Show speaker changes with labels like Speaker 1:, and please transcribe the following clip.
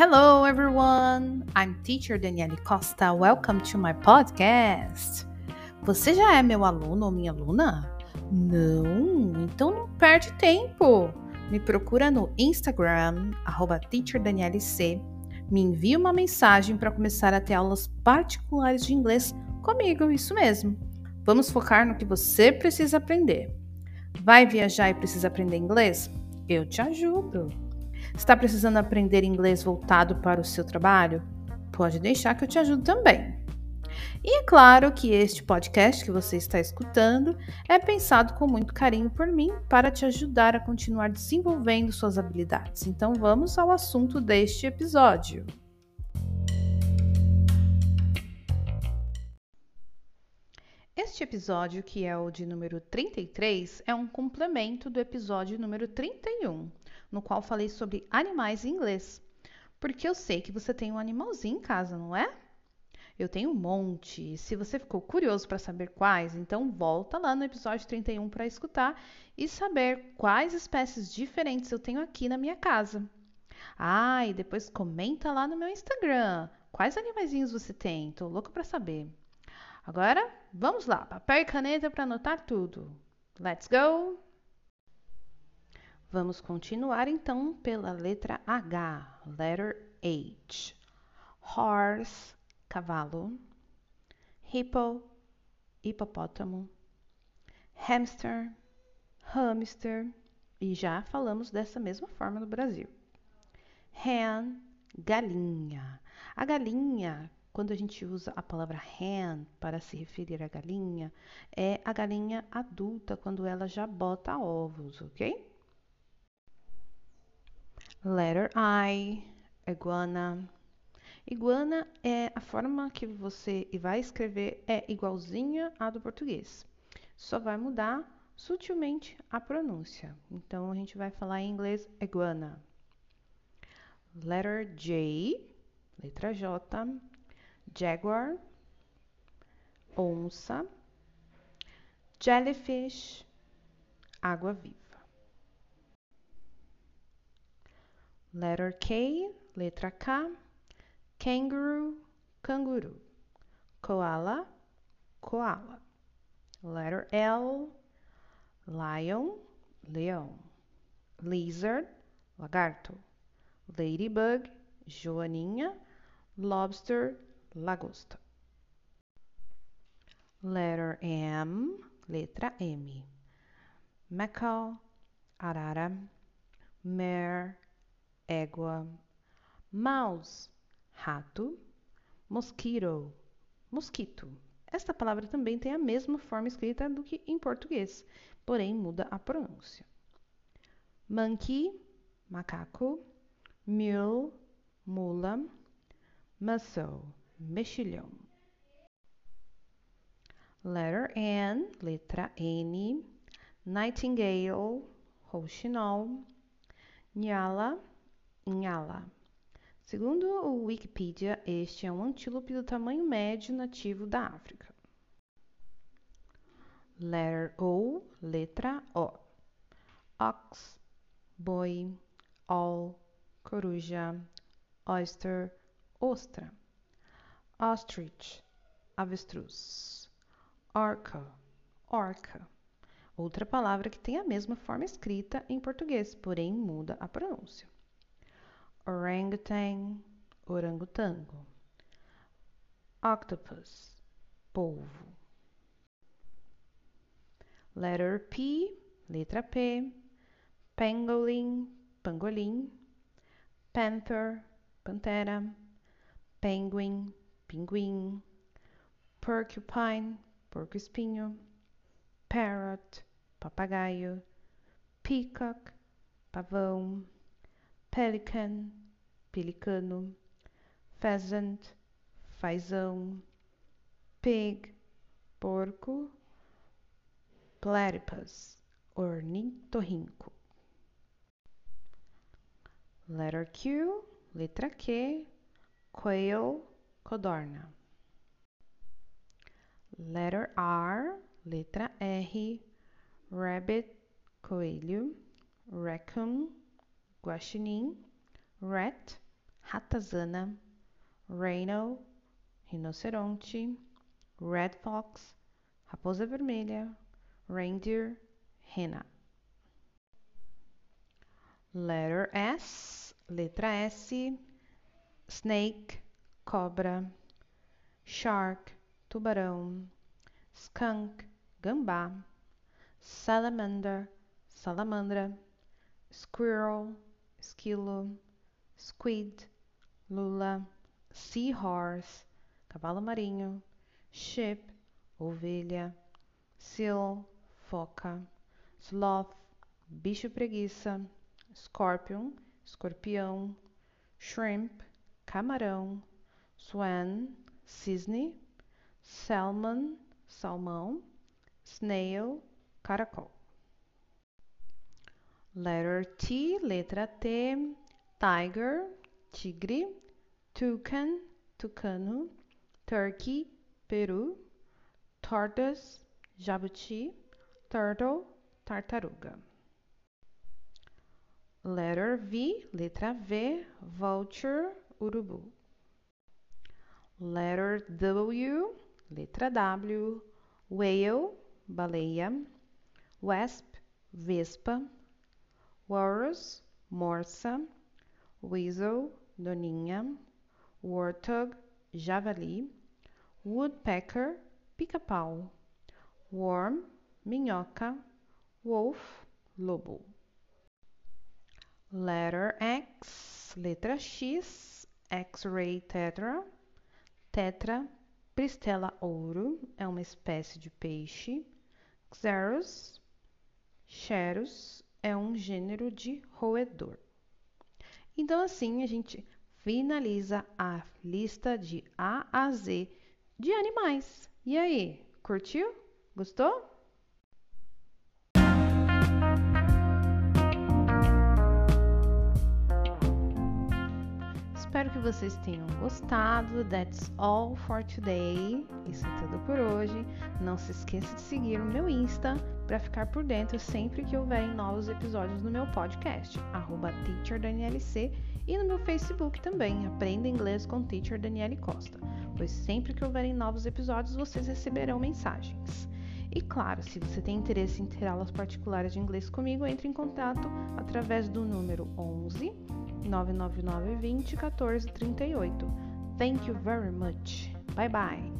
Speaker 1: Hello, everyone! I'm Teacher Daniele Costa. Welcome to my podcast. Você já é meu aluno ou minha aluna? Não? Então não perde tempo. Me procura no Instagram, TeacherDanieleC. Me envia uma mensagem para começar a ter aulas particulares de inglês comigo, isso mesmo. Vamos focar no que você precisa aprender. Vai viajar e precisa aprender inglês? Eu te ajudo. Está precisando aprender inglês voltado para o seu trabalho? Pode deixar que eu te ajudo também. E é claro que este podcast que você está escutando é pensado com muito carinho por mim para te ajudar a continuar desenvolvendo suas habilidades. Então vamos ao assunto deste episódio. Este episódio, que é o de número 33, é um complemento do episódio número 31, no qual falei sobre animais em inglês. Porque eu sei que você tem um animalzinho em casa, não é? Eu tenho um monte. Se você ficou curioso para saber quais, então volta lá no episódio 31 para escutar e saber quais espécies diferentes eu tenho aqui na minha casa. Ah, e depois comenta lá no meu Instagram. Quais animaizinhos você tem? Tô louco para saber. Agora, vamos lá, papel e caneta para anotar tudo. Let's go! Vamos continuar então pela letra H, letter H. Horse, cavalo. Hippo, hipopótamo. Hamster, hamster. E já falamos dessa mesma forma no Brasil. Hen, galinha. A galinha, quando a gente usa a palavra hen para se referir à galinha, é a galinha adulta quando ela já bota ovos, ok? Letter I, iguana. Iguana é a forma que você vai escrever é igualzinha à do português. Só vai mudar sutilmente a pronúncia. Então a gente vai falar em inglês iguana. Letter J, letra J, jaguar, onça, jellyfish, água viva. Letter K, letra K, kangaroo, canguru, koala, koala. Letter L, lion, leão, lizard, lagarto, ladybug, joaninha, lobster, lagosta. Letter M, letra M, macaw, arara, mare, égua, mouse, rato, mosquito, mosquito. Esta palavra também tem a mesma forma escrita do que em português, porém muda a pronúncia. Monkey, macaco, mule, mula, muscle, mexilhão. Letter N, letra N, nightingale, rouxinol, Nyala, Inhala. Segundo o Wikipedia, este é um antílope do tamanho médio nativo da África. Letter O, letra O. Ox, boi, all, coruja, oyster, ostra. Ostrich, avestruz. Orca, orca. Outra palavra que tem a mesma forma escrita em português, porém muda a pronúncia orangutan, orangotango. Octopus, polvo. Letter P, letra P. Pangolin, pangolim. Panther, pantera. Penguin, pinguim. Porcupine, porco-espinho. Parrot, papagaio. Peacock, pavão. Pelican, pelicano, pheasant, fazão, pig, porco, platypus, ornitorrinco. Letter Q, letra Q, quail, codorna. Letter R, letra R, rabbit, coelho, raccoon, guaxinim, rat, ratazana, rhino, rinoceronte, red fox, raposa vermelha, reindeer, rena. Letter S, letra S, snake, cobra, shark, tubarão, skunk, gambá, salamander, salamandra, squirrel, esquilo, squid, lula, seahorse, cavalo marinho, sheep, ovelha, seal, foca, sloth, bicho preguiça, scorpion, escorpião, shrimp, camarão, swan, cisne, salmon, salmão, snail, caracol. Letter T, letra T, tiger, tigre, toucan, tucano, turkey, peru, tortoise, jabuti, turtle, tartaruga. Letter V, letra V, vulture, urubu. Letter W, letra W, whale, baleia, wasp, vespa, walrus, morsa, weasel, doninha, warthog, javali, woodpecker, pica-pau, worm, minhoca, wolf, lobo. Letter X, letra X, X-ray tetra, tetra, pristela ouro, é uma espécie de peixe. Xeros, Xeros, é um gênero de roedor. Então, assim, a gente finaliza a lista de A a Z de animais. E aí, curtiu? Gostou? Espero que vocês tenham gostado. That's all for today. Isso é tudo por hoje. Não se esqueça de seguir o meu Insta para ficar por dentro sempre que houverem novos episódios no meu podcast, TeacherDanielC, e no meu Facebook também, Aprenda Inglês com Teacher Daniele Costa, pois sempre que houverem novos episódios vocês receberão mensagens. E claro, se você tem interesse em ter aulas particulares de inglês comigo, entre em contato através do número 11 999 20 14 38. Thank you very much. Bye bye.